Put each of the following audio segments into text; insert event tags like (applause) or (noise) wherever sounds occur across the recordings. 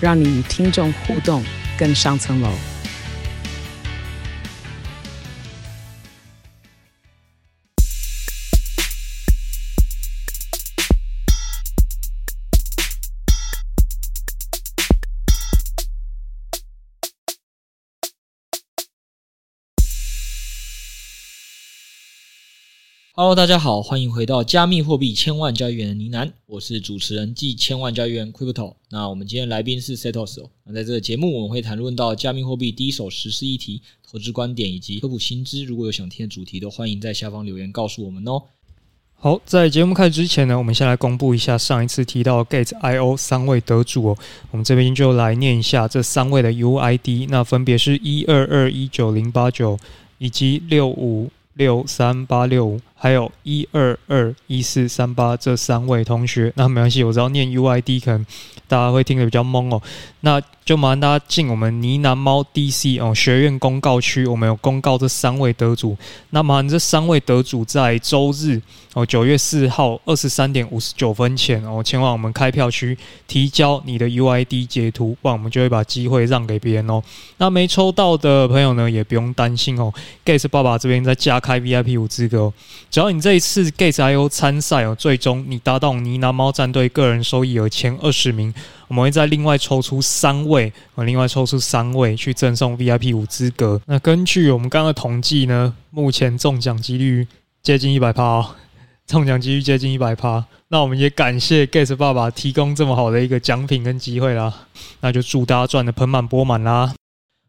让你与听众互动更上层楼。Hello，大家好，欢迎回到加密货币千万交易员的呢喃，我是主持人暨千万交易员 Crypto。那我们今天来宾是 Setos 哦。那在这个节目，我们会谈论到加密货币第一手时事议题、投资观点以及科普新知。如果有想听的主题，都欢迎在下方留言告诉我们哦。好，在节目开始之前呢，我们先来公布一下上一次提到 Gate.io 三位得主哦。我们这边就来念一下这三位的 UID，那分别是一二二一九零八九以及六五六三八六。还有一二二一四三八这三位同学，那没关系，我知道念 UID 可能大家会听得比较懵哦。那就麻烦大家进我们呢喃猫 DC 哦学院公告区，我们有公告这三位得主。那麻烦这三位得主在周日哦九月四号二十三点五十九分前哦前往我们开票区提交你的 UID 截图，不然我们就会把机会让给别人哦。那没抽到的朋友呢，也不用担心哦。Gas 爸爸这边再加开 VIP 五资格哦。只要你这一次 Gates.io 参赛哦，最终你达到呢喃猫战队个人收益额前二十名，我们会再另外抽出三位，呃，另外抽出三位去赠送 VIP 五资格。那根据我们刚刚的统计呢，目前中奖几率接近一百趴，中奖几率接近一百趴。那我们也感谢 Gates 爸爸提供这么好的一个奖品跟机会啦，那就祝大家赚得盆满钵满啦。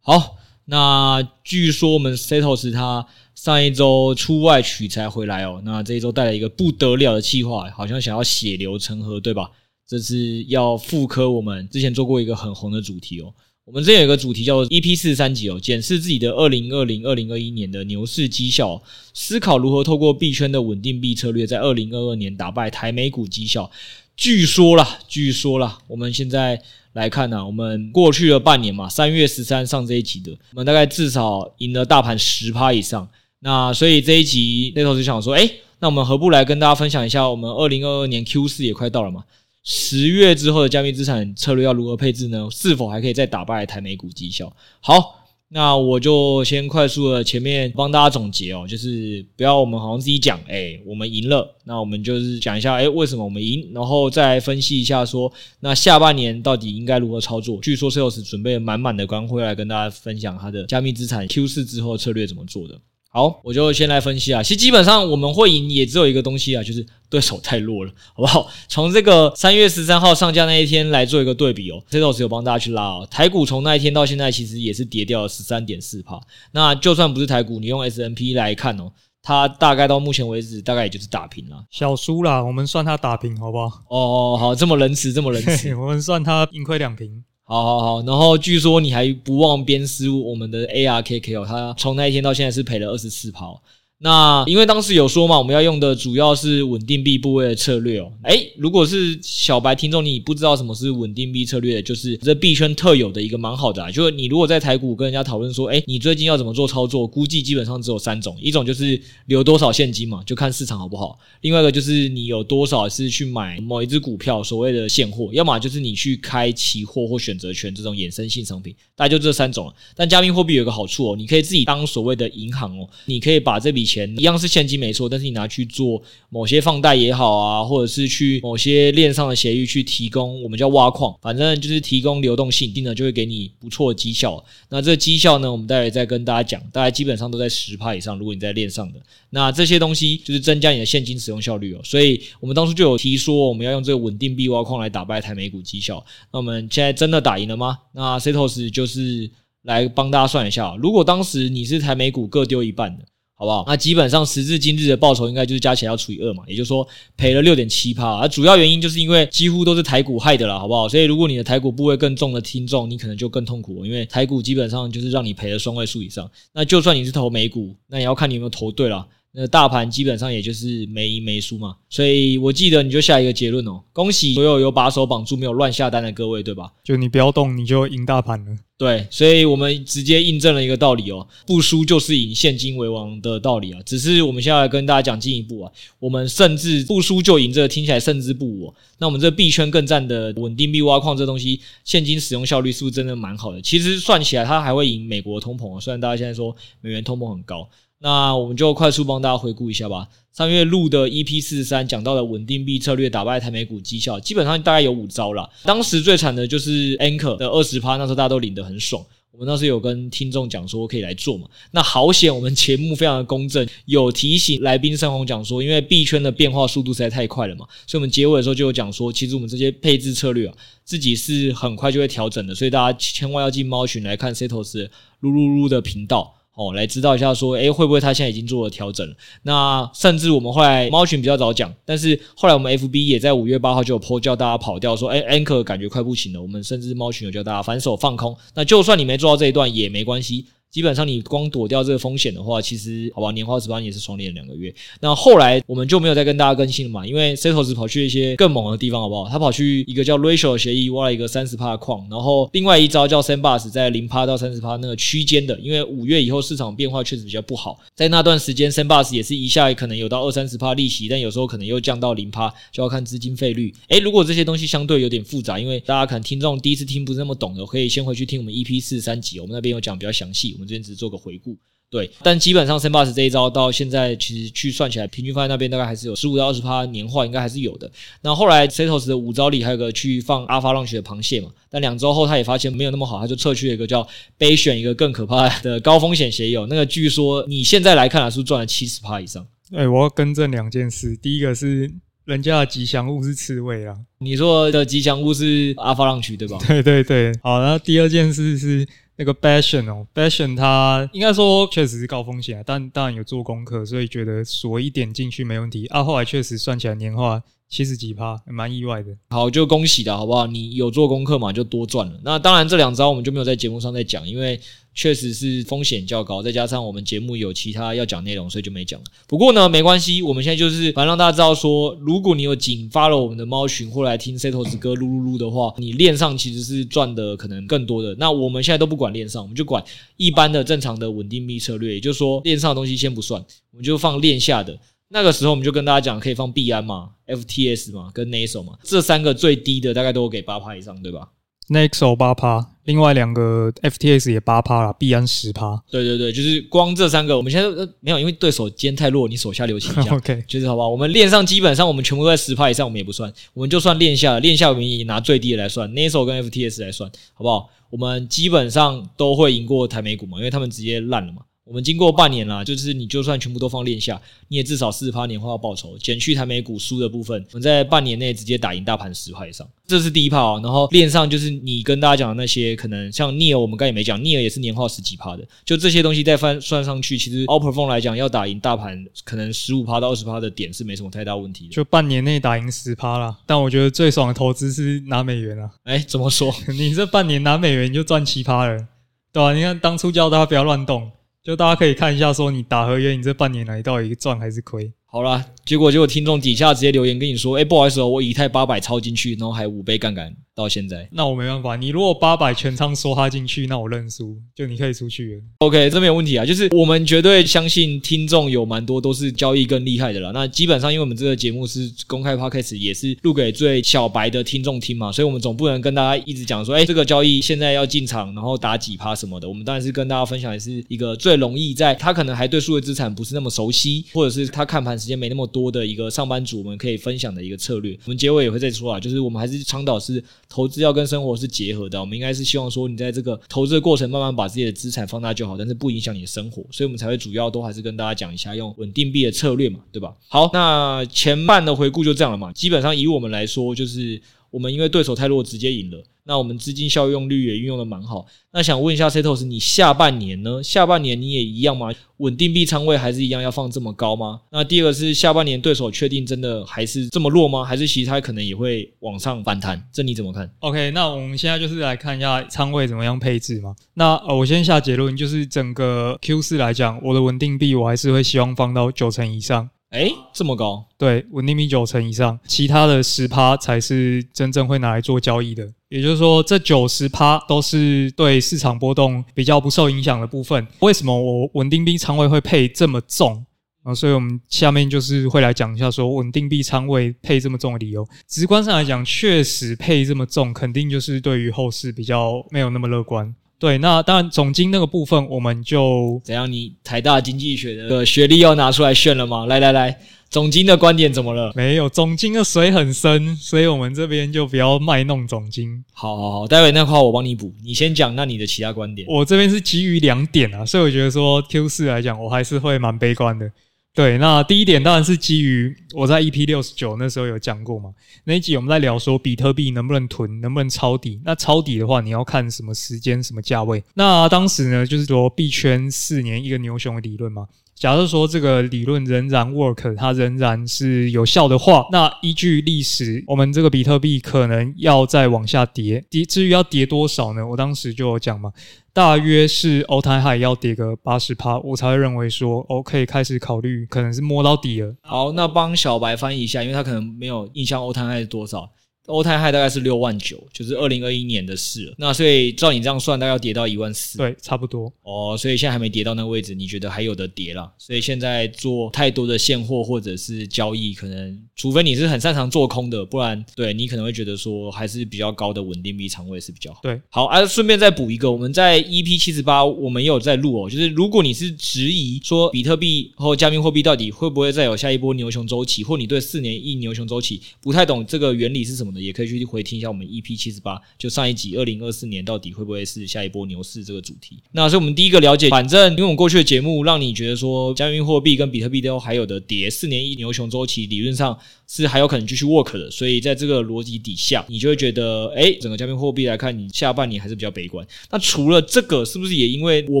好，那据说我们 Setos 他。上一周出外取材回来哦，那这一周带来一个不得了的企划，好像想要血流成河，对吧？这是要复刻我们之前做过一个很红的主题哦。我们这有一个主题叫做 EP 四十三集哦，检视自己的二零二零、二零二一年的牛市绩效，思考如何透过币圈的稳定币策略，在二零二二年打败台美股绩效。据说啦，据说啦，我们现在来看呢、我们过去了半年嘛，三月十三上这一集的，我们大概至少赢了大盘十趴以上。那所以这一集那头就想说，诶，那我们何不来跟大家分享一下，我们二零二二年 Q 四也快到了嘛，十月之后的加密资产策略要如何配置呢？是否还可以再打败台美股绩效？好，那我就先快速的前面帮大家总结哦，就是不要我们好像自己讲，诶，我们赢了，那我们就是讲一下，诶，为什么我们赢，然后再分析一下说，那下半年到底应该如何操作？据说 Sales 准备满满的干货来跟大家分享他的加密资产 Q 四之后策略怎么做的。好，我就先来分析啊。其实基本上我们会赢也只有一个东西啊，就是对手太弱了，(laughs) 好不好？从这个三月十三号上架那一天来做一个对比哦。Setos 有帮大家去拉哦。台股从那一天到现在，其实也是跌掉了十三点四趴。那就算不是台股，你用 S&P 来看哦，它大概到目前为止大概也就是打平了，小输啦。我们算它打平，好不好？哦，好，这么仁慈，这么仁慈，(laughs) 我们算它盈亏两平。好好好，然后据说你还不忘鞭尸我们的 ARKK 哦，他从那一天到现在是赔了二十四跑。那因为当时有说嘛，我们要用的主要是稳定币部位的策略哦。诶，如果是小白听众，你不知道什么是稳定币策略，就是这币圈特有的一个蛮好的啊。就是你如果在台股跟人家讨论说，诶，你最近要怎么做操作，估计基本上只有三种：一种就是留多少现金嘛，就看市场好不好；另外一个就是你有多少是去买某一只股票，所谓的现货；要么就是你去开期货或选择权这种衍生性商品。大概就这三种。但加密货币有个好处哦，你可以自己当所谓的银行哦，你可以把这笔钱。一样是现金没错，但是你拿去做某些放贷也好啊，或者是去某些链上的协议去提供，我们叫挖矿，反正就是提供流动性，定了就会给你不错的绩效。那这个绩效呢，我们待会再跟大家讲，大概基本上都在十趴以上。如果你在链上的，那这些东西就是增加你的现金使用效率哦。所以我们当初就有提说，我们要用这个稳定币挖矿来打败台美股绩效。那我们现在真的打赢了吗？那 Setos 就是来帮大家算一下，如果当时你是台美股各丢一半的。好不好？那基本上时至今日的报酬应该就是加起来要除以二嘛，也就是说赔了六点七趴。啊主要原因就是因为几乎都是台股害的了，好不好？所以如果你的台股部位更重的听众，你可能就更痛苦，因为台股基本上就是让你赔了双位数以上。那就算你是投美股，那也要看你有没有投对了。那大盘基本上也就是没赢没输嘛，所以我记得你就下一个结论哦，恭喜所有有把手绑住没有乱下单的各位，对吧？就你不要动，你就赢大盘了。对，所以我们直接印证了一个道理哦，不输就是赢，现金为王的道理啊。只是我们现在来跟大家讲进一步啊，我们甚至不输就赢，这个听起来胜之不武哦。那我们这币圈更赞的稳定币挖矿这东西，现金使用效率是不是真的蛮好的？其实算起来，它还会赢美国通膨啊。虽然大家现在说美元通膨很高。那我们就快速帮大家回顾一下吧。上月录的 EP 四十三讲到的稳定币策略打败台美股绩效，基本上大概有五招啦。当时最惨的就是 Anchor 的二十趴，那时候大家都领得很爽。我们当时有跟听众讲说可以来做嘛。那好险，我们节目非常的公正，有提醒来宾盛红讲说，因为币圈的变化速度实在太快了嘛，所以我们结尾的时候就有讲说，其实我们这些配置策略啊，自己是很快就会调整的，所以大家千万要进猫群来看 Setos 噜噜噜的频道。哦，来知道一下，说，诶，会不会他现在已经做了调整？那甚至我们后来猫群比较早讲，但是后来我们 FB 也在五月八号就有 po 叫大家跑掉，说，诶，Anchor 感觉快不行了。我们甚至猫群有叫大家反手放空。那就算你没做到这一段也没关系。基本上你光躲掉这个风险的话，其实好吧，年化十八也是双连两个月。那后来我们就没有再跟大家更新了嘛，因为 Setos 跑去一些更猛的地方，好不好？他跑去一个叫 Ratio 协议挖了一个三十趴的矿，然后另外一招叫 Sandbus 在零趴到三十趴那个区间的，因为五月以后市场变化确实比较不好，在那段时间 Sandbus 也是一下可能有到二三十趴利息，但有时候可能又降到零趴，就要看资金费率。诶，如果这些东西相对有点复杂，因为大家可能听众第一次听不是那么懂的，可以先回去听我们 EP 四十三集，我们那边有讲比较详细，们这边只做个回顾。对，但基本上 Sandbox 这一招到现在其实去算起来，平均放在那边大概还是有十五到二十趴年化，应该还是有的。那后来 Setos 的五招里还有个去放 Alpha Launch 的螃蟹嘛，但两周后他也发现没有那么好，他就撤去了一个叫备选一个更可怕的高风险协议。那个据说你现在来看啊，是赚了七十趴以上。哎，我要更正两件事，第一个是人家的吉祥物是刺猬啊，你说的吉祥物是 Alpha Launch 对吧？对对对，好，然后第二件事是。那个 Bastion 哦，Bastion 它应该说确实是高风险，但当然有做功课，所以觉得锁一点进去没问题啊。后来确实算起来年化七十几趴，蛮意外的。好，就恭喜的好不好？你有做功课嘛，就多赚了。那当然这两招我们就没有在节目上再讲，因为。确实是风险较高，再加上我们节目有其他要讲内容，所以就没讲了。不过呢，没关系，我们现在就是反正让大家知道说，如果你有仅发了我们的猫群或来听 Setos 歌噜噜噜的话，你链上其实是赚的可能更多的。那我们现在都不管链上，我们就管一般的正常的稳定币策略，也就是说链上的东西先不算，我们就放链下的。那个时候我们就跟大家讲，可以放币安嘛、FTS 嘛、跟 Naso 嘛，这三个最低的大概都给八趴以上，对吧？Nexo 八趴，另外两个 FTS 也八趴了，币安十趴。对对对，就是光这三个，我们现在都没有，因为对手今天太弱，你手下留情一下。(laughs) OK，就是好不好？我们链上基本上我们全部都在十趴以上，我们也不算，我们就算链下，链下我们也拿最低的来算，Nexo 跟 FTS 来算，好不好？我们基本上都会赢过台美股嘛，因为他们直接烂了嘛。我们经过半年啦，就是你就算全部都放链下，你也至少四十趴年化报酬，减去台美股输的部分，我们在半年内直接打赢大盘十趴以上，这是第一趴啊。然后链上就是你跟大家讲的那些，可能像 NEAR，我们刚才也没讲，NEAR 也是年化十几趴的，就这些东西再翻算上去，其实 Outperform 来讲要打赢大盘，可能十五趴到二十趴的点是没什么太大问题的。就半年内打赢十趴啦。但我觉得最爽的投资是拿美元啊。哎，怎么说？(laughs) 你这半年拿美元你就赚七趴了，对吧、啊？你看当初叫大家不要乱动。就大家可以看一下，说你打合约，你这半年来到底赚还是亏？好啦，结果结果听众底下直接留言跟你说，哎，不好意思哦，我以太八百抄进去，然后还五倍杠杆。到现在，那我没办法。你如果八百全仓梭哈进去，那我认输，就你可以出去了。OK，这没有问题啊。就是我们绝对相信听众有蛮多都是交易更厉害的啦。那基本上，因为我们这个节目是公开 Podcast，也是录给最小白的听众听嘛，所以我们总不能跟大家一直讲说，哎，这个交易现在要进场，然后打几趴什么的。我们当然是跟大家分享的是一个最容易在他可能还对数位资产不是那么熟悉，或者是他看盘时间没那么多的一个上班族，们可以分享的一个策略。我们结尾也会再说啊，就是我们还是倡导是投资要跟生。活是结合的，我们应该是希望说，你在这个投资的过程，慢慢把自己的资产放大就好，但是不影响你的生活，所以我们才会主要都还是跟大家讲一下用稳定币的策略嘛，对吧？好，那前半的回顾就这样了嘛，基本上以我们来说，就是我们因为对手太弱，直接赢了。那我们资金效用率也运用的蛮好。那想问一下 Setos，你下半年呢？下半年你也一样吗？稳定币仓位还是一样要放这么高吗？那第二个是下半年对手确定真的还是这么弱吗？还是其他可能也会往上反弹？这你怎么看？OK，那我们现在就是来看一下仓位怎么样配置嘛。那呃，我先下结论，就是整个 Q 四来讲，我的稳定币我还是会希望放到九成以上。哎，这么高？对，稳定币九成以上，其他的十趴才是真正会拿来做交易的。也就是说，这九十趴都是对市场波动比较不受影响的部分。为什么我稳定币仓位会配这么重啊？所以我们下面就是会来讲一下，说稳定币仓位配这么重的理由。直观上来讲，确实配这么重，肯定就是对于后市比较没有那么乐观。对，那当然总经那个部分，我们就怎样？你台大经济学的学历要拿出来炫了吗？来来来，总经的观点怎么了？没有，总经的水很深，所以我们这边就不要卖弄总经。好好好，待会那块我帮你补，你先讲，那你的其他观点。我这边是基于两点啊，所以我觉得说 Q 四来讲，我还是会蛮悲观的。对，那第一点当然是基于我在 EP 六十九那时候有讲过嘛，那一集我们在聊说比特币能不能囤，能不能抄底。那抄底的话，你要看什么时间、什么价位。那当时呢，就是说币圈四年一个牛熊的理论嘛。假设说这个理论仍然 work，它仍然是有效的话，那依据历史，我们这个比特币可能要再往下跌。跌至于要跌多少呢？我当时就有讲嘛。大约是欧台海要跌个八十趴，我才会认为说，OK 开始考虑，可能是摸到底了。好，那帮小白翻译一下，因为他可能没有印象欧台海是多少。欧泰 high 大概是六万九，就是二零二一年的事了。那所以照你这样算，大概要跌到一万四。对，差不多。哦，所以现在还没跌到那个位置，你觉得还有的跌啦？所以现在做太多的现货或者是交易，可能除非你是很擅长做空的，不然对你可能会觉得说还是比较高的稳定币仓位是比较好。对，好啊，顺便再补一个，我们在 EP 七十八我们也有在录哦，就是如果你是质疑说比特币或加密货币到底会不会再有下一波牛熊周期，或你对四年一牛熊周期不太懂这个原理是什么的，也可以去回听。一下我们 EP 七十八，就上一集二零二四年到底会不会是下一波牛市这个主题？那是我们第一个了解。反正因为我们过去的节目让你觉得说，加密货币跟比特币都还有的跌，四年一牛熊周期理论上是还有可能继续 work 的。所以在这个逻辑底下，你就会觉得，哎，整个加密货币来看，你下半年还是比较悲观。那除了这个，是不是也因为我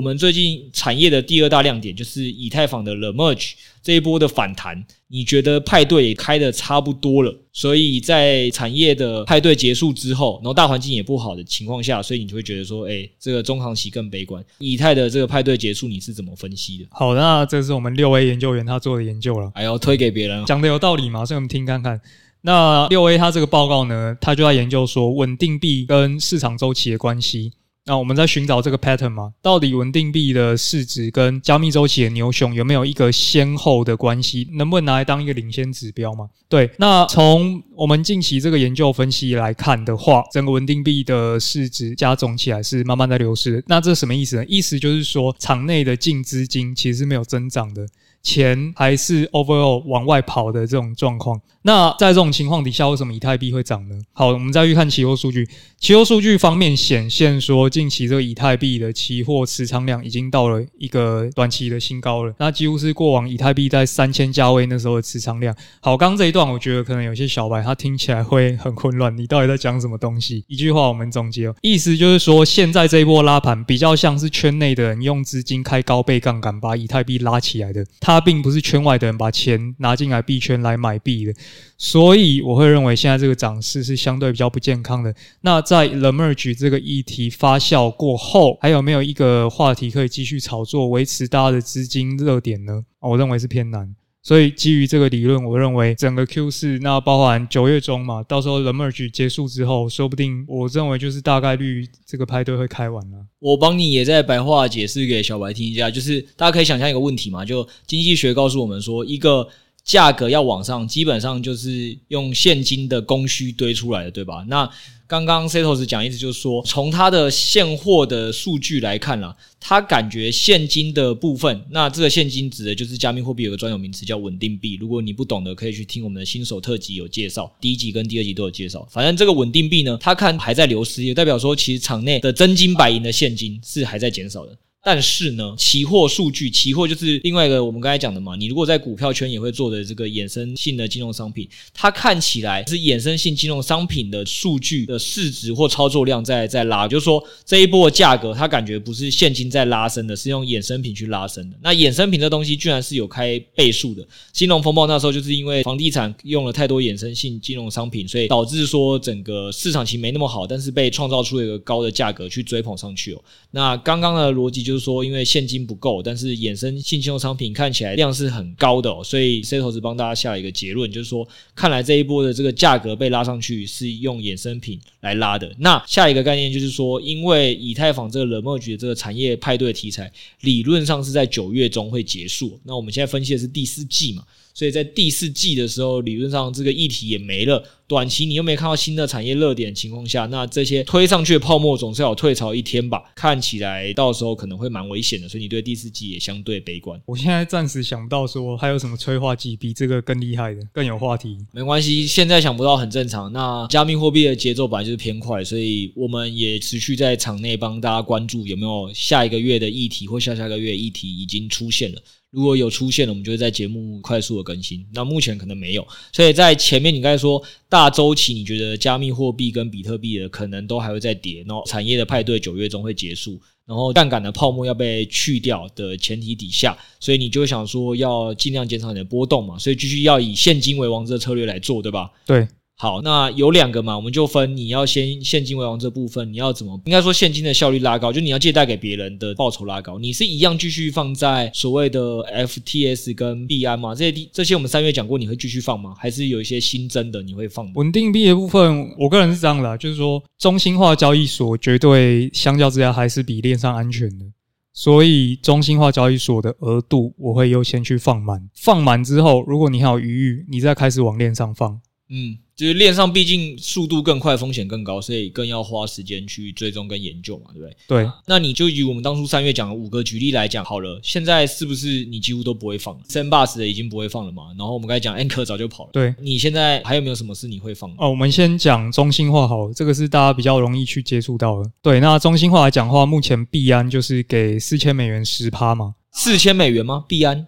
们最近产业的第二大亮点就是以太坊的 The Merge 这一波的反弹？你觉得派对也开的差不多了，所以在产业的派对结束之后，然后大环境也不好的情况下，所以你就会觉得说，哎，这个中长期更悲观。以太的这个派对结束，你是怎么分析的？好，那这是我们六 A 研究员他做的研究了，还要推给别人，讲的有道理吗？所以我们听看看。那六 A 他这个报告呢，他就在研究说稳定币跟市场周期的关系。那我们在寻找这个 pattern 嘛，到底稳定币的市值跟加密周期的牛熊有没有一个先后的关系？能不能拿来当一个领先指标嘛？对，那从我们近期这个研究分析来看的话，整个稳定币的市值加总起来是慢慢在流失。那这什么意思呢？意思就是说，场内的净资金其实是没有增长的。钱还是 overall 往外跑的这种状况，那在这种情况底下，为什么以太币会涨呢？好，我们再去看期货数据。期货数据方面显现说，近期这个以太币的期货持仓量已经到了一个短期的新高了，那几乎是过往以太币在三千价位那时候的持仓量。好，刚刚这一段我觉得可能有些小白他听起来会很混乱，你到底在讲什么东西？一句话我们总结哦，意思就是说，现在这一波拉盘比较像是圈内的人用资金开高倍杠杆把以太币拉起来的。它他并不是圈外的人把钱拿进来币圈来买币的，所以我会认为现在这个涨势是相对比较不健康的。那在 The Merge 这个议题发酵过后，还有没有一个话题可以继续炒作，维持大家的资金热点呢？我认为是偏难。所以基于这个理论，我认为整个 Q 四，那包含九月中嘛，到时候 The Merge 结束之后，说不定我认为就是大概率这个派对会开完了。我帮你也在白话解释给小白听一下，就是大家可以想象一个问题嘛，就经济学告诉我们说，一个价格要往上，基本上就是用现金的供需堆出来的，对吧？那刚刚 Setos 讲意思就是说，从他的现货的数据来看啦，他感觉现金的部分，那这个现金指的就是加密货币有个专有名词叫稳定币。如果你不懂的，可以去听我们的新手特辑有介绍，第一集跟第二集都有介绍。反正这个稳定币呢，他看还在流失，也代表说其实场内的真金白银的现金是还在减少的。但是呢，期货数据，期货就是另外一个我们刚才讲的嘛。你如果在股票圈也会做的这个衍生性的金融商品，它看起来是衍生性金融商品的数据的市值或操作量在在拉，就是说这一波的价格，它感觉不是现金在拉升的，是用衍生品去拉升的。那衍生品这东西居然是有开倍数的。金融风暴那时候就是因为房地产用了太多衍生性金融商品，所以导致说整个市场其实没那么好，但是被创造出了一个高的价格去追捧上去哦。那刚刚的逻辑就。就是说，因为现金不够，但是衍生性金融商品看起来量是很高的哦，所以 C 投资帮大家下了一个结论，就是说，看来这一波的这个价格被拉上去是用衍生品来拉的。那下一个概念就是说，因为以太坊这个冷漠局的这个产业派对题材，理论上是在九月中会结束。那我们现在分析的是第四季嘛。所以在第四季的时候，理论上这个议题也没了。短期你又没看到新的产业热点的情况下，那这些推上去的泡沫总是要有退潮一天吧？看起来到时候可能会蛮危险的。所以你对第四季也相对悲观。我现在暂时想不到说还有什么催化剂比这个更厉害的、更有话题。没关系，现在想不到很正常。那加密货币的节奏本来就是偏快，所以我们也持续在场内帮大家关注有没有下一个月的议题或下下个月议题已经出现了。如果有出现了，我们就会在节目快速的更新。那目前可能没有，所以在前面你刚才说大周期，你觉得加密货币跟比特币的可能都还会再跌，然后产业的派对九月中会结束，然后杠杆的泡沫要被去掉的前提底下，所以你就想说要尽量减少你的波动嘛，所以继续要以现金为王这策略来做，对吧？对。好，那有两个嘛，我们就分你要先现金为王这部分，你要怎么应该说现金的效率拉高，就你要借贷给别人的报酬拉高，你是一样继续放在所谓的 FTS 跟币安吗？这些这些我们三月讲过，你会继续放吗？还是有一些新增的你会放吗？稳定币的部分，我个人是这样的，就是说中心化交易所绝对相较之下还是比链上安全的，所以中心化交易所的额度我会优先去放满，放满之后，如果你还有余裕，你再开始往链上放，嗯。就是链上毕竟速度更快，风险更高，所以更要花时间去追踪跟研究嘛，对不对？对。那你就以我们当初三月讲的五个举例来讲好了，现在是不是你几乎都不会放？Sandbox 的已经不会放了嘛？然后我们刚才讲 Anchor 早就跑了。对。你现在还有没有什么是你会放的？哦，我们先讲中心化好了，这个是大家比较容易去接触到的。对，那中心化来讲的话，目前币安就是给四千美元十趴嘛？四千美元吗？币安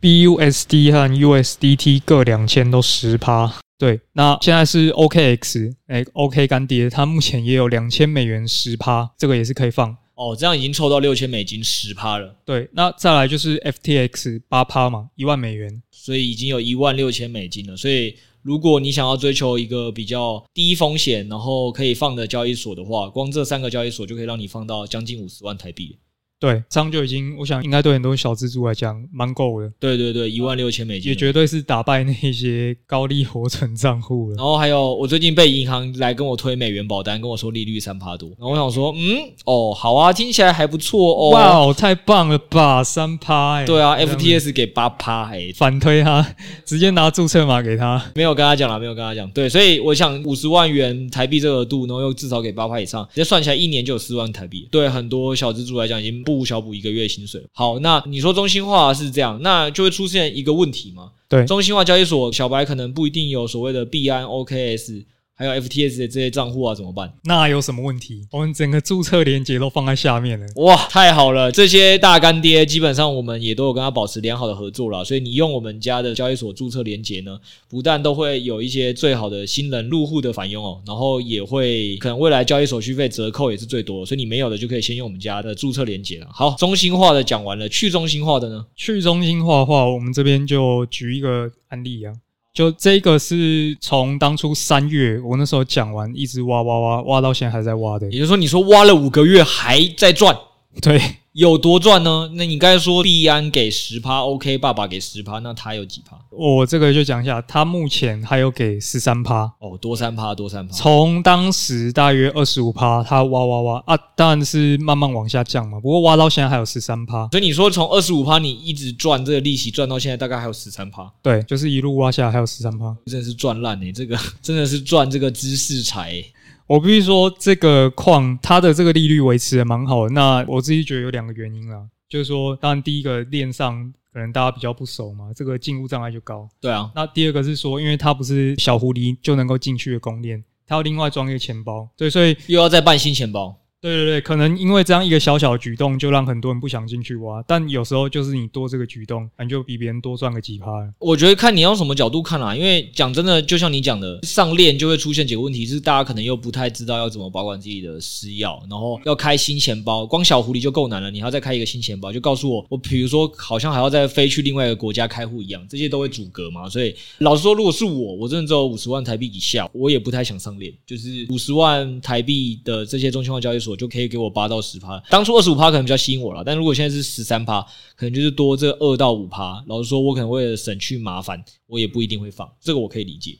？BUSD 和 USDT 各两千都十趴。对，那现在是 OKX，哎，OK 干爹，它目前也有两千美元十趴，这个也是可以放。哦，这样已经凑到六千美金十趴了。对，那再来就是 FTX 八趴嘛，一万美元，所以已经有一万六千美金了。所以如果你想要追求一个比较低风险，然后可以放的交易所的话，光这三个交易所就可以让你放到将近五十万台币。对，这样就已经，我想应该对很多小资族来讲蛮够了。对对对，一万六千美金，也绝对是打败那些高利活存账户了。然后还有，我最近被银行来跟我推美元保单，跟我说利率三趴多。然后我想说，嗯，哦，好啊，听起来还不错哦。哇哦，太棒了吧，三趴哎。对啊，FTS 给八趴哎，反推他，(laughs) 直接拿注册码给他。没有跟他讲了，没有跟他讲。对，所以我想五十万元台币这个额度，然后又至少给八趴以上，直接算起来一年就有四万台币。对很多小资族来讲，已经不无小补一个月薪水。好，那你说中心化是这样，那就会出现一个问题吗？对，中心化交易所小白可能不一定有所谓的币安、OKS。还有 FTS 的这些账户啊，怎么办？那有什么问题？我们整个注册连接都放在下面了。哇，太好了！这些大干爹基本上我们也都有跟他保持良好的合作了，所以你用我们家的交易所注册连接呢，不但都会有一些最好的新人入户的返佣哦，然后也会可能未来交易手续费折扣也是最多，所以你没有的就可以先用我们家的注册连接了。好，中心化的讲完了，去中心化的呢？去中心化的话，我们这边就举一个案例啊。就这个是从当初三月我那时候讲完，一直挖挖挖挖到现在还在挖的。也就是说，你说挖了五个月还在赚，对。有多赚呢？那你刚才说币安给十趴，OK，爸爸给十趴，那他有几趴？我这个就讲一下，他目前还有给十三趴哦，多三趴，多三趴。从当时大约二十五趴，他挖挖挖啊，当然是慢慢往下降嘛。不过挖到现在还有十三趴，所以你说从二十五趴你一直赚这个利息赚到现在大概还有十三趴，对，就是一路挖下来还有十三趴，真的是赚烂哎，这个 (laughs) 真的是赚这个知识财诶。我必须说，这个矿它的这个利率维持的蛮好的。那我自己觉得有两个原因啦，就是说，当然第一个链上可能大家比较不熟嘛，这个进入障碍就高。对啊。那第二个是说，因为它不是小狐狸就能够进去的公链，它要另外装一个钱包。对，所以又要再办新钱包。对对对，可能因为这样一个小小的举动，就让很多人不想进去挖。但有时候就是你多这个举动，你就比别人多赚个几趴。我觉得看你用什么角度看啦，因为讲真的，就像你讲的，上链就会出现几个问题，是大家可能又不太知道要怎么保管自己的私钥，然后要开新钱包，光小狐狸就够难了，你还要再开一个新钱包，就告诉我，我比如说好像还要再飞去另外一个国家开户一样，这些都会阻隔嘛。所以老实说，如果是我，我真的只有五十万台币以下，我也不太想上链，就是五十万台币的这些中心化交易所。就可以给我八到十趴，当初二十五趴可能比较吸引我了，但如果现在是十三趴，可能就是多这二到五趴。老实说，我可能为了省去麻烦，我也不一定会放，这个我可以理解。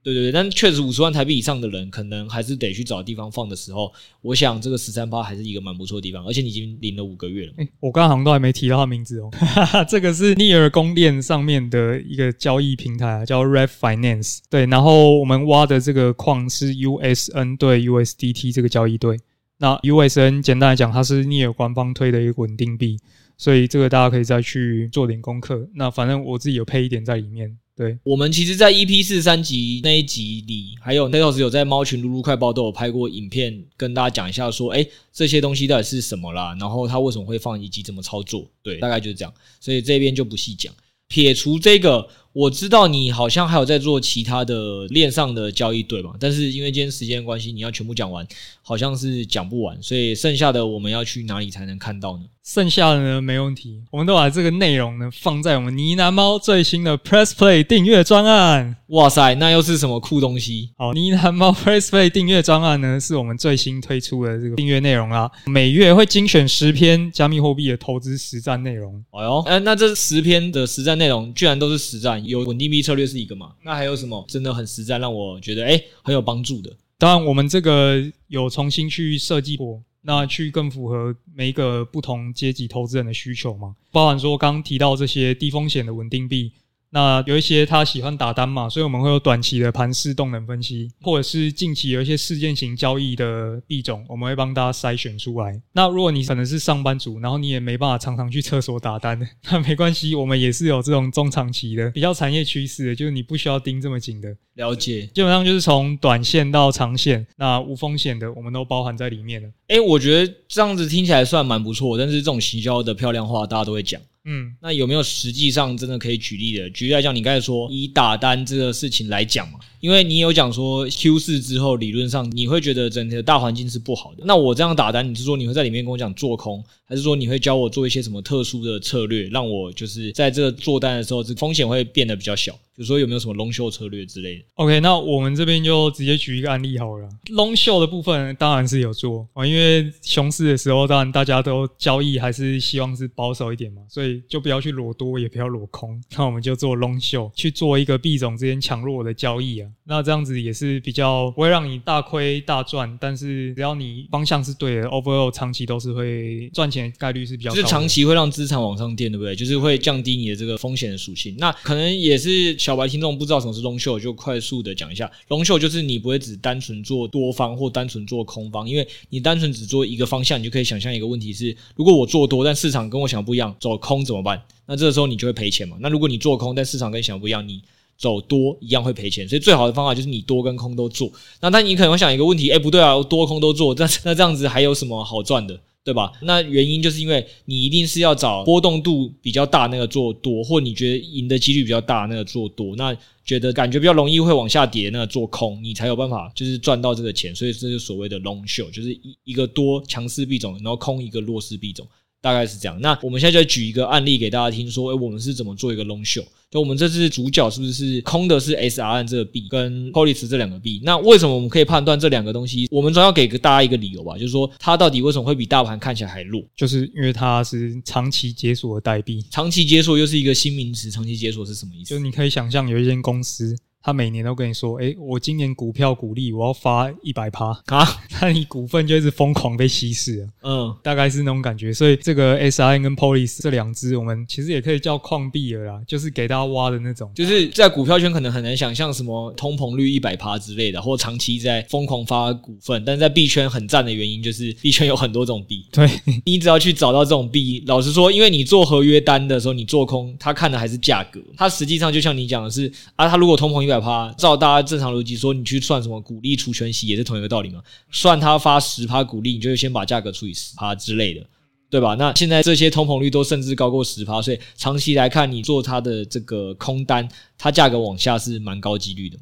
对对对，但确实五十万台币以上的人，可能还是得去找地方放的时候，我想这个十三趴还是一个蛮不错的地方，而且你已经领了五个月了。欸，我刚刚好像都还没提到他名字哦，(laughs) 这个是 Near 公链上面的一个交易平台，叫 Ref Finance。对，然后我们挖的这个矿是 USN 对 USDT 这个交易对。那 USN 简单来讲，它是 neo 官方推的一个稳定币，所以这个大家可以再去做点功课。那反正我自己有配一点在里面。对，我们其实，在 EP 四三集那一集里，还有那时有在猫群噜噜快报都有拍过影片，跟大家讲一下说，哎，这些东西到底是什么啦？然后它为什么会放，以及怎么操作？对，大概就是这样。所以这边就不细讲。撇除这个。我知道你好像还有在做其他的链上的交易，对吗？但是因为今天时间关系，你要全部讲完，好像是讲不完，所以剩下的我们要去哪里才能看到呢？剩下的呢，没问题，我们都把这个内容呢放在我们呢喃猫最新的 Press Play 订阅专案。哇塞，那又是什么酷东西？好，呢喃猫 (laughs) Press Play 订阅专案呢，是我们最新推出的这个订阅内容啦。每月会精选十篇加密货币的投资实战内容。哎呦，哎，那这十篇的实战内容居然都是实战。有稳定币策略是一个嘛？那还有什么真的很实在，让我觉得诶很有帮助的？当然，我们这个有重新去设计过，那去更符合每一个不同阶级投资人的需求嘛。包含说刚刚提到这些低风险的稳定币。那有一些他喜欢打单嘛，所以我们会有短期的盘势动能分析，或者是近期有一些事件型交易的币种，我们会帮大家筛选出来。那如果你可能是上班族，然后你也没办法常常去厕所打单，(laughs) 那没关系，我们也是有这种中长期的比较产业趋势的，就是你不需要盯这么紧的。了解，基本上就是从短线到长线，那无风险的我们都包含在里面了。诶，我觉得这样子听起来算蛮不错，但是这种行销的漂亮话，大家都会讲。嗯，那有没有实际上真的可以举例的？举例来讲，你刚才说以打单这个事情来讲嘛，因为你有讲说 Q 四之后，理论上你会觉得整体的大环境是不好的。那我这样打单，你是说你会在里面跟我讲做空，还是说你会教我做一些什么特殊的策略，让我就是在这个做单的时候，这风险会变得比较小？比如说有没有什么 long 策略之类的？OK，那我们这边就直接举一个案例好了。long 的部分当然是有做啊，因为熊市的时候，当然大家都交易还是希望是保守一点嘛，所以就不要去裸多，也不要裸空。(laughs) 那我们就做 long 去做一个币种之间强弱的交易啊。那这样子也是比较不会让你大亏大赚，但是只要你方向是对的，overall 长期都是会赚钱概率是比较。就是长期会让资产往上垫，对不对？就是会降低你的这个风险的属性。那可能也是。小白听众不知道什么是 long short，就快速的讲一下。long short 就是你不会只单纯做多方或单纯做空方，因为你单纯只做一个方向，你就可以想象一个问题是：如果我做多，但市场跟我想不一样，走空怎么办？那这个时候你就会赔钱嘛。那如果你做空，但市场跟想不一样，你走多一样会赔钱。所以最好的方法就是你多跟空都做。那但你可能会想一个问题：诶，不对啊，多空都做，那那这样子还有什么好赚的？对吧？那原因就是因为你一定是要找波动度比较大那个做多，或你觉得赢的几率比较大那个做多，那觉得感觉比较容易会往下跌那个做空，你才有办法就是赚到这个钱。所以这是所谓的 long show，就是一一个多强势币种，然后空一个弱势币种。大概是这样。那我们现在就举一个案例给大家听，说，诶，我们是怎么做一个 long short？就我们这次主角是不是是空的是 SRN 这个币跟 Polis 这两个币？那为什么我们可以判断这两个东西？我们总要给个大家一个理由吧，就是说它到底为什么会比大盘看起来还弱？就是因为它是长期解锁的代币。长期解锁又是一个新名词，长期解锁是什么意思？就你可以想象有一间公司。他每年都跟你说：“诶、欸，我今年股票股利我要发一百趴啊！” (laughs) 那你股份就一直疯狂被稀释了。嗯，大概是那种感觉。所以这个 S I N 跟 Polis 这两只，我们其实也可以叫矿币了啦，就是给大家挖的那种。就是在股票圈可能很难想象什么通膨率一百趴之类的，或长期在疯狂发股份。但是在币圈很赞的原因，就是币圈有很多种币。(laughs) 对，你只要去找到这种币，老实说，因为你做合约单的时候，你做空，他看的还是价格。他实际上就像你讲的是啊，他如果通膨一百。百趴，照大家正常逻辑说，你去算什么股利除权息也是同一个道理嘛？算他发十趴股利，你就先把价格除以十趴之类的，对吧？那现在这些通膨率都甚至高过十趴，所以长期来看，你做它的这个空单，它价格往下是蛮高几率的。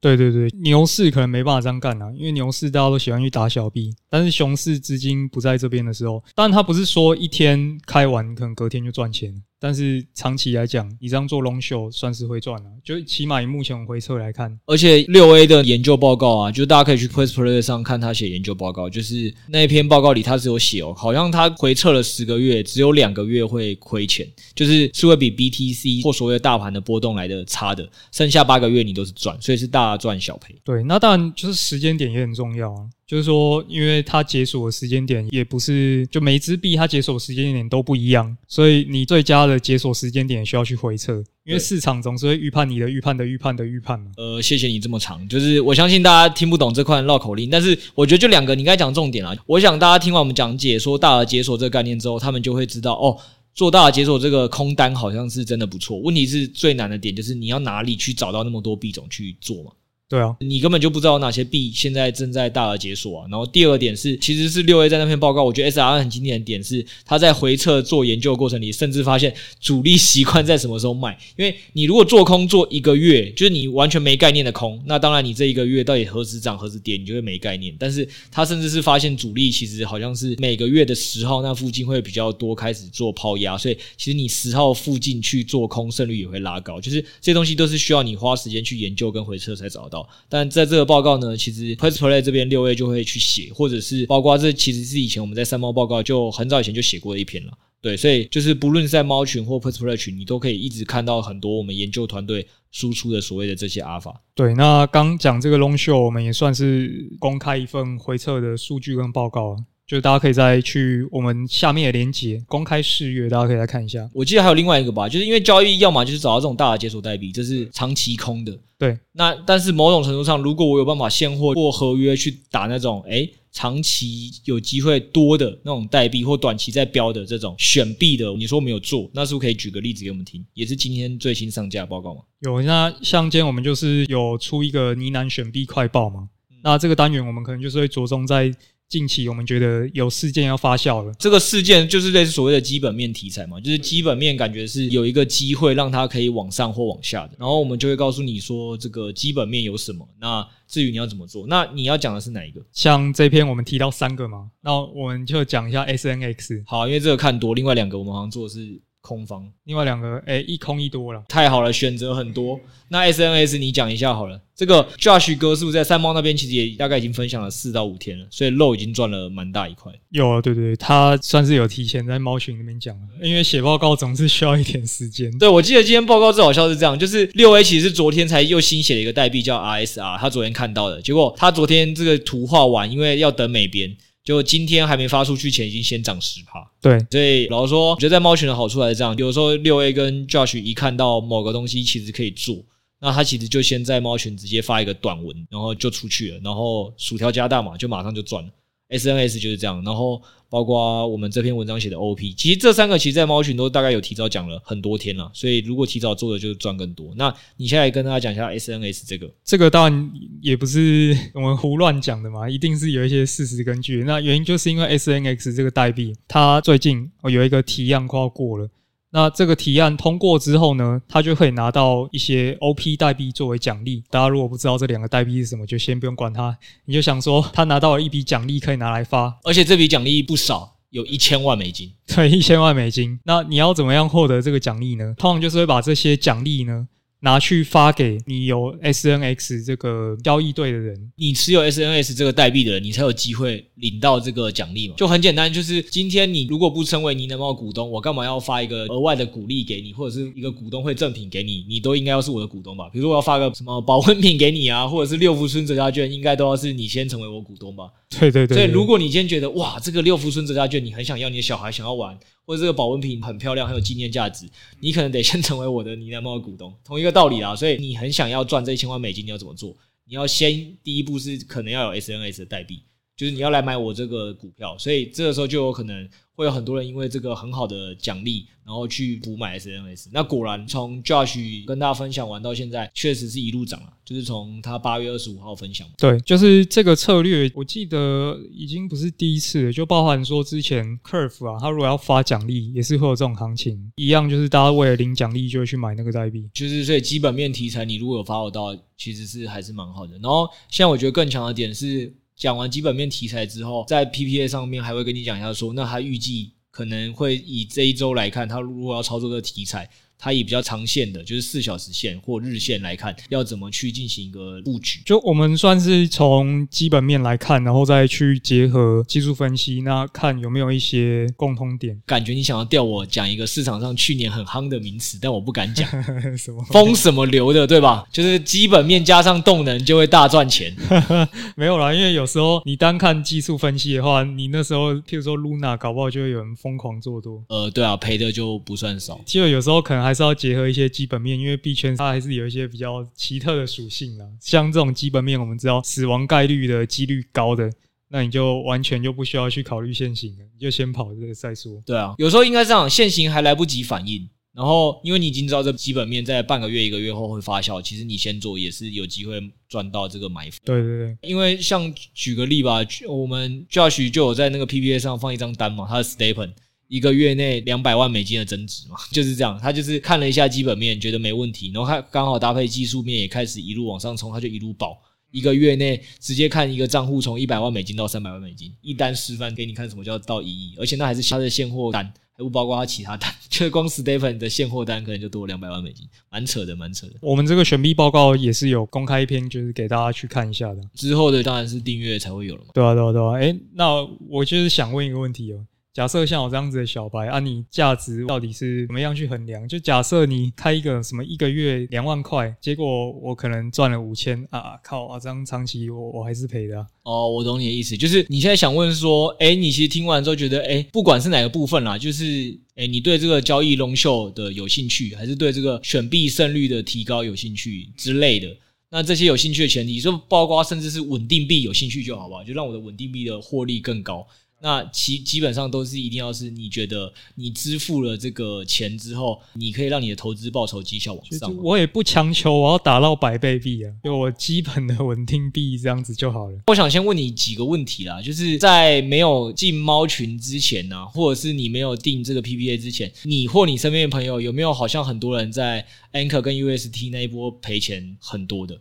对对对，牛市可能没办法这样干啊，因为牛市大家都喜欢去打小币，但是熊市资金不在这边的时候，当然它不是说一天开完可能隔天就赚钱。但是长期来讲，你这样做 long short 算是会赚了，就起码以目前回撤来看，而且六 A 的研究报告啊，就大家可以去 Quest Play 上看他写研究报告，就是那一篇报告里他是有写哦，好像他回撤了十个月，只有两个月会亏钱，就是是会比 BTC 或所谓的大盘的波动来的差的，剩下八个月你都是赚，所以是大赚小赔。对，那当然就是时间点也很重要啊。就是说，因为它解锁的时间点也不是，就每一支币它解锁时间点都不一样，所以你最佳的解锁时间点需要去回测，因为市场总是会预判你的预判的预判的预判嘛。呃，谢谢你这么长，就是我相信大家听不懂这块绕口令，但是我觉得就两个，你该讲重点啊。我想大家听完我们讲解说大额解锁这个概念之后，他们就会知道哦，做大额解锁这个空单好像是真的不错。问题是最难的点就是你要哪里去找到那么多币种去做嘛？对啊，你根本就不知道哪些币现在正在大额解锁啊。然后第二点是，其实是六 A 在那篇报告，我觉得 S R 很经典的点是，他在回撤做研究的过程里，甚至发现主力习惯在什么时候卖。因为你如果做空做一个月，就是你完全没概念的空，那当然你这一个月到底何时涨何时跌，你就会没概念。但是他甚至是发现主力其实好像是每个月的十号那附近会比较多开始做抛压，所以其实你十号附近去做空胜率也会拉高。就是这些东西都是需要你花时间去研究跟回撤才找得但在这个报告呢，其实 PressPlay 这边六 A 就会去写，或者是包括这其实是以前我们在三猫报告就很早以前就写过的一篇了。对，所以就是不论是在猫群或 PressPlay 群，你都可以一直看到很多我们研究团队输出的所谓的这些阿法。对，那刚讲这个 Long Show，我们也算是公开一份回测的数据跟报告，就大家可以再去我们下面的连接公开试阅，大家可以来看一下。我记得还有另外一个吧，就是因为交易要么就是找到这种大的解锁代币，这是长期空的。对，那但是某种程度上，如果我有办法现货或合约去打那种，诶，长期有机会多的那种代币或短期在标的这种选币的，你说没有做，那是不是可以举个例子给我们听？也是今天最新上架的报告吗？有，那像今天我们就是有出一个呢喃选币快报嘛，嗯、那这个单元我们可能就是会着重在。近期我们觉得有事件要发酵了，这个事件就是类似所谓的基本面题材嘛，就是基本面感觉是有一个机会让它可以往上或往下的，然后我们就会告诉你说这个基本面有什么。那至于你要怎么做，那你要讲的是哪一个？像这篇我们提到三个嘛，那我们就讲一下 SNX。好，因为这个看多，另外两个我们好像做的是。空方，另外两个哎、欸，一空一多了，太好了，选择很多。那 SNS 你讲一下好了，这个 Josh 哥是不是在三猫那边其实也大概已经分享了四到五天了，所以肉已经赚了蛮大一块。有啊，对对对，他算是有提前在猫群那边讲了，因为写报告总是需要一点时间。对，我记得今天报告最好笑是这样，就是六 A 其实是昨天才又新写了一个代币叫 RSR，他昨天看到的，结果他昨天这个图画完，因为要等美编。就今天还没发出去前，已经先涨十趴。对，所以老实说，我觉得在猫群的好处还是这样。有时候六 A 跟 Josh 一看到某个东西其实可以做，那他其实就先在猫群直接发一个短文，然后就出去了，然后薯条加大嘛，就马上就赚了。SNS 就是这样，然后包括我们这篇文章写的 OP，其实这三个其实，在猫群都大概有提早讲了很多天了，所以如果提早做的，就是赚更多。那你现在跟大家讲一下 SNS 这个，这个当然也不是我们胡乱讲的嘛，一定是有一些事实根据。那原因就是因为 SNX 这个代币，它最近有一个提案快要过了。那这个提案通过之后呢，他就可以拿到一些 OP 代币作为奖励。大家如果不知道这两个代币是什么，就先不用管它。你就想说，他拿到了一笔奖励可以拿来发，而且这笔奖励不少，有一千万美金。对，一千万美金。那你要怎么样获得这个奖励呢？通常就是会把这些奖励呢，拿去发给你有 SNX 这个交易队的人，你持有 SNX 这个代币的人，你才有机会领到这个奖励嘛。就很简单，就是今天你如果不成为呢喃猫股东，我干嘛要发一个额外的鼓励给你，或者是一个股东会赠品给你？你都应该要是我的股东吧？比如说我要发个什么保温瓶给你啊，或者是六福村折价券，应该都要是你先成为我股东吧？对对对，对。所以如果你今天觉得哇，这个六福村折价券你很想要，你的小孩想要玩。或者这个保温瓶很漂亮，很有纪念价值，你可能得先 (laughs) 成为我的尼南猫的股东，同一个道理啦。所以你很想要赚这一千万美金，你要怎么做？你要先第一步是可能要有 SNS 的代币，就是你要来买我这个股票，所以这个时候就有可能。会有很多人因为这个很好的奖励，然后去补买 SNS。那果然从 Josh 跟大家分享完到现在，确实是一路涨了。就是从他八月二十五号分享，对，就是这个策略，我记得已经不是第一次了，就包含说之前 Curve 啊，他如果要发奖励，也是会有这种行情，一样就是大家为了领奖励就会去买那个代币。就是所以基本面题材，你如果有 follow 到，其实是还是蛮好的。然后现在我觉得更强的点是。讲完基本面题材之后，在 PPA 上面还会跟你讲一下说，那他预计可能会以这一周来看，他如果要操作的题材。它以比较长线的，就是四小时线或日线来看，要怎么去进行一个布局？就我们算是从基本面来看，然后再去结合技术分析，那看有没有一些共通点。感觉你想要调我讲一个市场上去年很夯的名词，但我不敢讲 (laughs) 什么风什么流的，对吧？就是基本面加上动能就会大赚钱。(laughs) 没有啦，因为有时候你单看技术分析的话，你那时候譬如说 Luna 搞不好就会有人疯狂做多。呃，对啊，赔的就不算少。其实有时候可能还。还是要结合一些基本面，因为币圈它还是有一些比较奇特的属性啦。像这种基本面，我们知道死亡概率的几率高的，那你就完全就不需要去考虑现行了，你就先跑这个再说。对啊，有时候应该这样，现行还来不及反应，然后因为你已经知道这基本面在半个月、一个月后会发酵，其实你先做也是有机会赚到这个埋伏。对对对，因为像举个例吧，我们 Josh 就有在那个 PPA 上放一张单嘛，他的 Stephen。一个月内两百万美金的增值嘛，(laughs) 就是这样。他就是看了一下基本面，觉得没问题，然后他刚好搭配技术面也开始一路往上冲，他就一路爆。一个月内直接看一个账户从一百万美金到三百万美金，一单示范给你看什么叫到一亿，而且那还是他的现货单，还不包括他其他单，(laughs) 就是光 Stephen 的现货单可能就多两百万美金，蛮扯的，蛮扯的。我们这个选币报告也是有公开一篇，就是给大家去看一下的。之后的当然是订阅才会有了嘛。对啊，对啊，对啊。诶，那我就是想问一个问题哦。假设像我这样子的小白啊，你价值到底是怎么样去衡量？就假设你开一个什么一个月两万块，结果我可能赚了五千啊，靠啊，这样长期我我还是赔的啊。哦，我懂你的意思，就是你现在想问说，诶，你其实听完之后觉得，诶，不管是哪个部分啦，就是诶，你对这个交易隆秀的有兴趣，还是对这个选币胜率的提高有兴趣之类的，那这些有兴趣的前提，就包括甚至是稳定币有兴趣就好吧，就让我的稳定币的获利更高。那其基本上都是一定要是你觉得你支付了这个钱之后，你可以让你的投资报酬绩效往上。我也不强求我要达到百倍币啊，就我基本的稳定币这样子就好了。我想先问你几个问题啦，就是在没有进猫群之前呢、啊，或者是你没有定这个 PPA 之前，你或你身边的朋友有没有好像很多人在 Anchor 跟 UST 那一波赔钱很多的？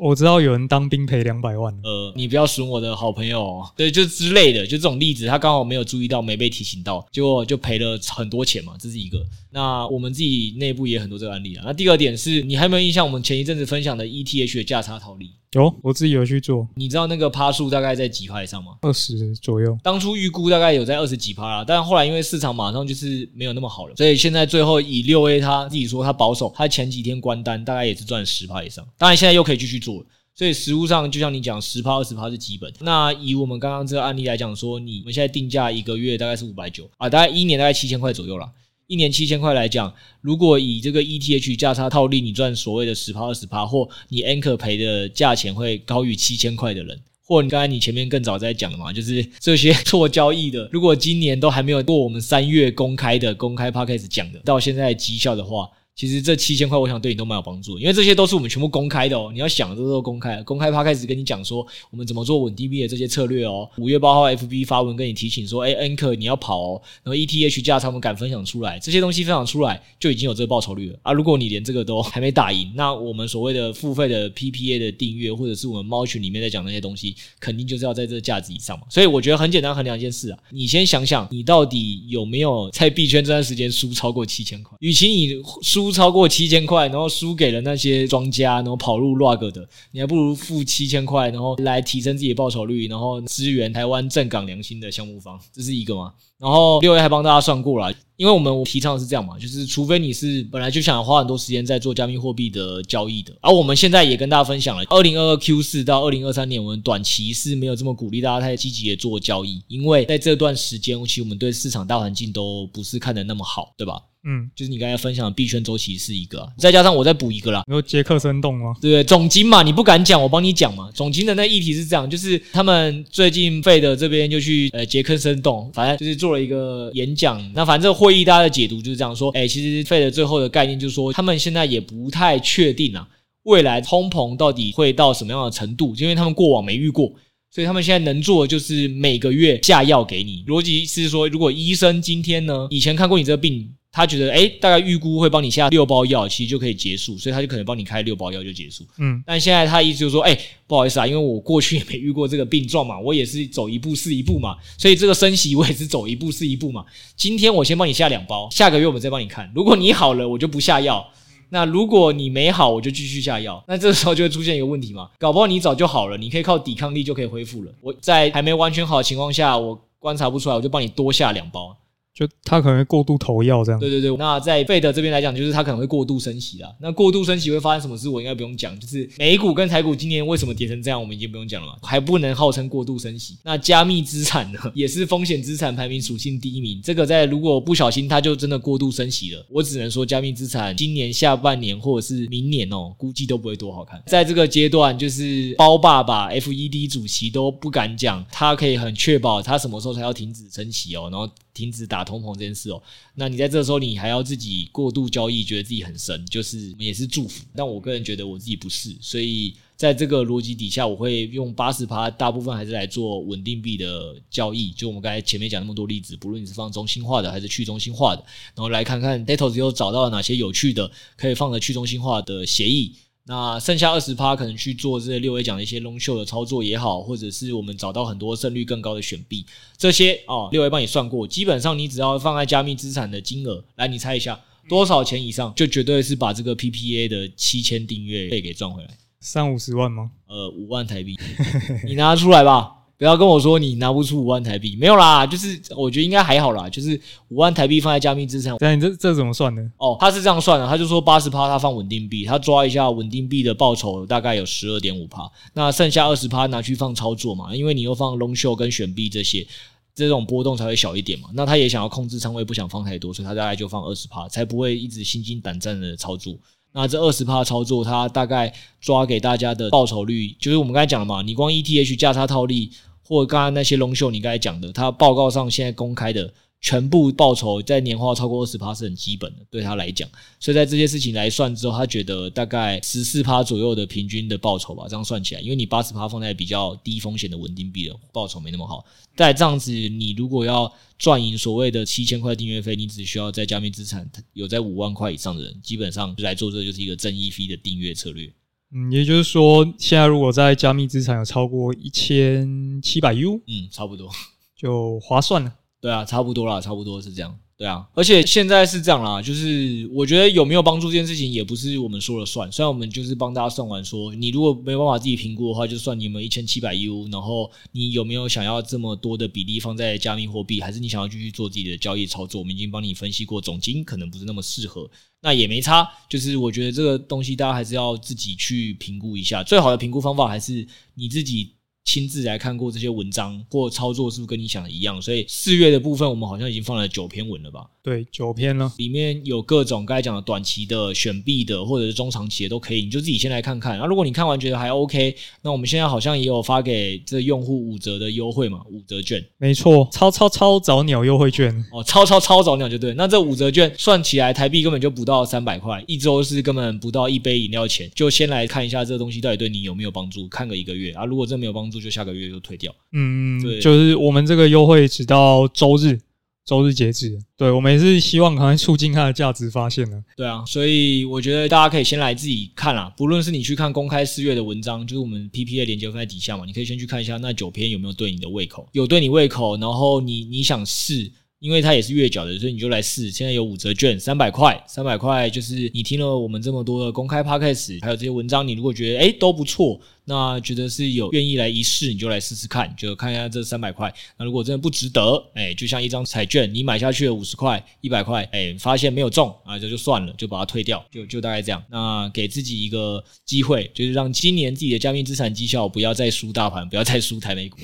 我知道有人当兵赔两百万，呃，你不要损我的好朋友哦，对，就之类的，就这种例子，他刚好没有注意到，没被提醒到，结果就赔了很多钱嘛，这是一个。那我们自己内部也很多这个案例啊。那第二点是你还有没有印象？我们前一阵子分享的 ETH 的价差套利？有，我自己有去做。你知道那个趴数大概在几趴以上吗？二十左右。当初预估大概有在二十几趴啦，但后来因为市场马上就是没有那么好了，所以现在最后以六 A 他自己说他保守，他前几天关单大概也是赚十趴以上。当然现在又可以继续做了。所以实物上就像你讲，十趴二十趴是基本。那以我们刚刚这个案例来讲，说你们现在定价一个月大概是五百九啊，大概一年大概七千块左右啦。一年七千块来讲，如果以这个 ETH 价差套利，你赚所谓的十趴二十趴，或你 Anchor 赔的价钱会高于七千块的人，或你刚才你前面更早在讲的嘛，就是这些做交易的，如果今年都还没有过我们三月公开的公开 Podcast 讲的，到现在绩效的话。其实这七千块，我想对你都蛮有帮助，因为这些都是我们全部公开的哦。你要想，这都是公开，公开趴开始跟你讲说我们怎么做稳定币的这些策略哦。五月八号，FB 发文跟你提醒说，哎，Anchor 你要跑哦。然后 ETH 价差我们敢分享出来，这些东西分享出来就已经有这个报酬率了啊。如果你连这个都还没打赢，那我们所谓的付费的 PPA 的订阅，或者是我们猫群里面在讲那些东西，肯定就是要在这个价值以上嘛。所以我觉得很简单衡量一件事啊，你先想想你到底有没有在币圈这段时间输超过七千块，与其你输不超过七千块。然后输给了那些庄家，然后跑路 rug 的，你还不如付七千块，然后来提升自己的报酬率，然后支援台湾正港良心的项目方，这是一个嘛。然后六月还帮大家算过了，因为我们提倡的是这样嘛，就是除非你是本来就想花很多时间在做加密货币的交易的，而我们现在也跟大家分享了，二零二二 Q 四到二零二三年，我们短期是没有这么鼓励大家太积极的做交易，因为在这段时间，其实我们对市场大环境都不是看得那么好，对吧？嗯，就是你刚才分享的币圈周期是一个、啊，再加上我再补一个啦。你说杰克森动吗？对，总经嘛，你不敢讲，我帮你讲嘛。总经的那议题是这样，就是他们最近费的这边就去呃杰克森动，反正就是做了一个演讲。那反正这个会议大家的解读就是这样说，哎，其实费的最后的概念就是说，他们现在也不太确定啊，未来通膨到底会到什么样的程度，因为他们过往没遇过。所以他们现在能做的就是每个月下药给你。逻辑是说，如果医生今天呢，以前看过你这个病，他觉得诶，大概预估会帮你下六包药，其实就可以结束，所以他就可能帮你开六包药就结束。嗯，但现在他意思就是说，诶，不好意思啊，因为我过去也没遇过这个病状嘛，我也是走一步是一步嘛，所以这个升息我也是走一步是一步嘛。今天我先帮你下两包，下个月我们再帮你看。如果你好了，我就不下药。那如果你没好，我就继续下药。那这个时候就会出现一个问题嘛，搞不好你早就好了，你可以靠抵抗力就可以恢复了。我在还没完全好的情况下，我观察不出来，我就帮你多下两包。就他可能会过度投药这样。对对对，那在费德这边来讲，就是他可能会过度升息啦。那过度升息会发生什么事？我应该不用讲。就是美股跟台股今年为什么跌成这样，我们已经不用讲了嘛。还不能号称过度升息。那加密资产呢，也是风险资产排名属性第一名。这个在如果不小心，它就真的过度升息了。我只能说，加密资产今年下半年或者是明年哦，估计都不会多好看。在这个阶段，就是包爸爸 FED 主席都不敢讲，他可以很确保他什么时候才要停止升息哦，然后。停止打通膨这件事哦，那你在这时候你还要自己过度交易，觉得自己很神，就是也是祝福。但我个人觉得我自己不是，所以在这个逻辑底下，我会用八十趴，大部分还是来做稳定币的交易。就我们刚才前面讲那么多例子，不论你是放中心化的还是去中心化的，然后来看看 Datos 又找到了哪些有趣的可以放的去中心化的协议。那剩下二十趴可能去做这些六 A 讲的一些 long short 的操作也好，或者是我们找到很多胜率更高的选币，这些哦，六 A 帮你算过，基本上你只要放在加密资产的金额，来你猜一下多少钱以上，就绝对是把这个 PPA 的七千订阅费给赚回来。三五十万吗？呃，五万台币，你拿出来吧。不要跟我说你拿不出五万台币，没有啦，就是我觉得应该还好啦，就是五万台币放在加密资产。那，你这这怎么算呢？哦，他是这样算的，他就说八十趴他放稳定币，他抓一下稳定币的报酬大概有十二点五趴，那剩下二十趴拿去放操作嘛，因为你又放 long short 跟选币这些，这种波动才会小一点嘛。那他也想要控制仓位，不想放太多，所以他大概就放二十趴，才不会一直心惊胆战的操作。那这二十趴操作，他大概抓给大家的报酬率，就是我们刚才讲了嘛，你光 ETH 价差套利。或者刚刚那些 long short，你刚才讲的，他报告上现在公开的全部报酬在年化超过二十趴是很基本的，对他来讲。所以在这些事情来算之后，他觉得大概十四趴左右的平均的报酬吧，这样算起来，因为你八十趴放在比较低风险的稳定币的报酬没那么好。但这样子，你如果要赚赢所谓的七千块订阅费，你只需要在加密资产有在五万块以上的人，基本上来做这就是一个正 EV 的订阅策略。嗯，也就是说，现在如果在加密资产有超过一千七百 U，嗯，差不多就划算了。对啊，差不多啦，差不多是这样。对啊，而且现在是这样啦，就是我觉得有没有帮助这件事情也不是我们说了算，虽然我们就是帮大家算完说，你如果没有办法自己评估的话，就算你们一千七百 U，然后你有没有想要这么多的比例放在加密货币，还是你想要继续做自己的交易操作，我们已经帮你分析过，总金可能不是那么适合，那也没差，就是我觉得这个东西大家还是要自己去评估一下，最好的评估方法还是你自己。亲自来看过这些文章或操作，是不是跟你想的一样？所以四月的部分，我们好像已经放了九篇文了吧？对，九篇了。里面有各种该讲的短期的、选币的，或者是中长期的都可以，你就自己先来看看。那如果你看完觉得还 OK，那我们现在好像也有发给这用户五折的优惠嘛，五折券。没错，超超超早鸟优惠券哦，超超超早鸟就对。那这五折券算起来，台币根本就不到三百块，一周是根本不到一杯饮料钱。就先来看一下这个东西到底对你有没有帮助，看个一个月啊。如果真没有帮助，就下个月就退掉。嗯，对，就是我们这个优惠直到周日，周日截止。对，我们也是希望可能促进它的价值发现呢。对啊，所以我觉得大家可以先来自己看啦，不论是你去看公开四月的文章，就是我们 PPA 连接放在底下嘛，你可以先去看一下那九篇有没有对你的胃口，有对你胃口，然后你你想试。因为它也是月缴的，所以你就来试。现在有五折券，三百块，三百块就是你听了我们这么多的公开 podcast，还有这些文章，你如果觉得诶都不错，那觉得是有愿意来一试，你就来试试看，就看一下这三百块。那如果真的不值得，哎，就像一张彩券，你买下去了五十块、一百块，哎，发现没有中啊，这就算了，就把它退掉，就就大概这样。那给自己一个机会，就是让今年自己的加密资产绩效不要再输大盘，不要再输台美股。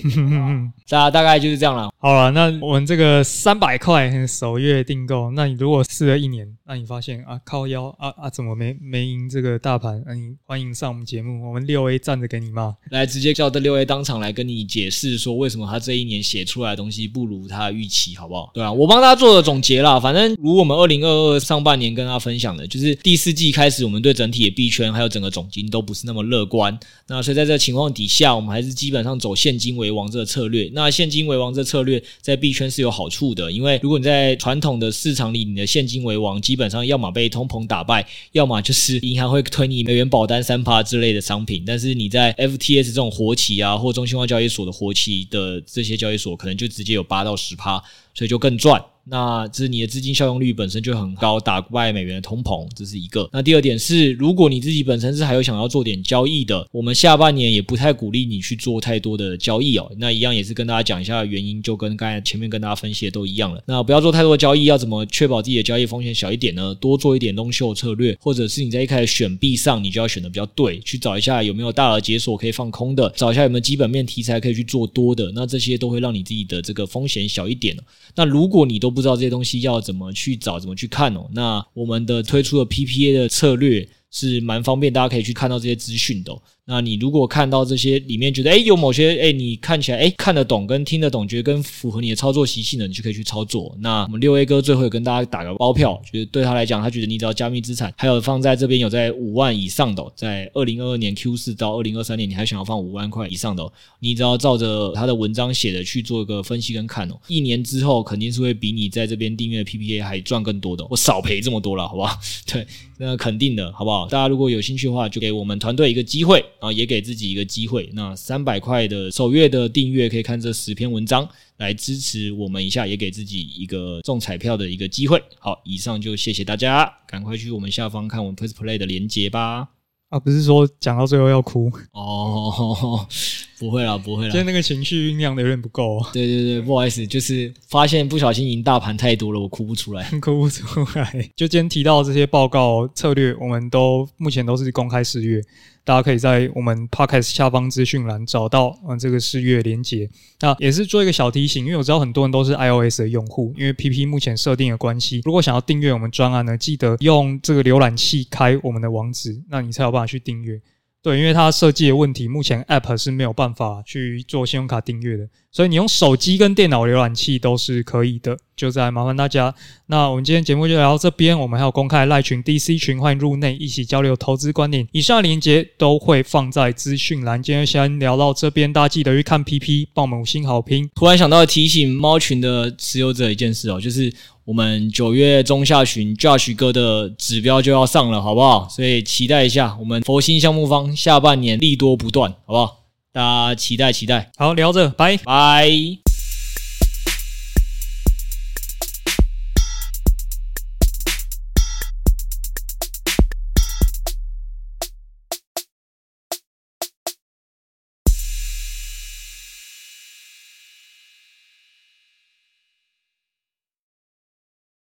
大家大概就是这样了。好了，那我们这个三百块首月订购，那你如果试了一年，那你发现啊靠腰啊啊怎么没没赢这个大盘？那、啊、你欢迎上我们节目，我们六 A 站着给你骂，来直接叫这六 A 当场来跟你解释说为什么他这一年写出来的东西不如他预期，好不好？对啊，我帮他做了总结啦。反正如我们二零二二上半年跟他分享的，就是第四季开始，我们对整体的币圈还有整个总金都不是那么乐观。那所以在这情况底下，我们还是基本上走现金为王这个策略。那现金为王这策略在币圈是有好处的，因为如果你在传统的市场里，你的现金为王，基本上要么被通膨打败，要么就是银行会推你美元保单三趴之类的商品。但是你在 FTS 这种活期啊，或中心化交易所的活期的这些交易所，可能就直接有八到十趴，所以就更赚。那这是你的资金效用率本身就很高，打败美元的通膨，这是一个。那第二点是，如果你自己本身是还有想要做点交易的，我们下半年也不太鼓励你去做太多的交易哦。那一样也是跟大家讲一下原因，就跟刚才前面跟大家分析的都一样了。那不要做太多的交易，要怎么确保自己的交易风险小一点呢？多做一点 long short 策略，或者是你在一开始选币上，你就要选的比较对，去找一下有没有大额解锁可以放空的，找一下有没有基本面题材可以去做多的。那这些都会让你自己的这个风险小一点。那如果你都不知道这些东西要怎么去找，怎么去看哦？那我们的推出的 PPA 的策略是蛮方便，大家可以去看到这些资讯的。那你如果看到这些里面觉得诶有某些诶你看起来诶看得懂跟听得懂，觉得跟符合你的操作习性的，你就可以去操作。那我们六 A 哥最后也跟大家打个包票，觉得对他来讲，他觉得你只要加密资产还有放在这边有在五万以上的，在二零二二年 Q 四到二零二三年，你还想要放五万块以上的，你只要照着他的文章写的去做一个分析跟看哦，一年之后肯定是会比你在这边订阅 PPA 还赚更多的，我少赔这么多了，好不好？对，那肯定的，好不好？大家如果有兴趣的话，就给我们团队一个机会啊，也给自己。一个机会，那三百块的首月的订阅可以看这十篇文章来支持我们一下，也给自己一个中彩票的一个机会。好，以上就谢谢大家，赶快去我们下方看我们 PressPlay 的连接吧。啊，不是说讲到最后要哭哦，不会啦，不会啦，今天那个情绪酝酿的有点不够。对对对，不好意思，就是发现不小心赢大盘太多了，我哭不出来，(laughs) 哭不出来。就今天提到这些报告策略，我们都目前都是公开试阅。大家可以在我们 Podcast 下方资讯栏找到嗯这个试阅连接。那也是做一个小提醒，因为我知道很多人都是 iOS 的用户，因为 PP 目前设定的关系，如果想要订阅我们专案呢，记得用这个浏览器开我们的网址，那你才有办法去订阅。对，因为它设计的问题，目前 App 是没有办法去做信用卡订阅的，所以你用手机跟电脑浏览器都是可以的。就再麻烦大家。那我们今天节目就聊到这边，我们还有公开赖群 DC 群，欢迎入内一起交流投资观点。以上链接都会放在资讯栏。今天先聊到这边，大家记得去看 PP，帮我们五星好评。突然想到提醒猫群的持有者一件事哦，就是。我们九月中下旬，Josh 哥的指标就要上了，好不好？所以期待一下，我们佛心项目方下半年利多不断，好不好？大家期待期待。好，聊着，拜拜。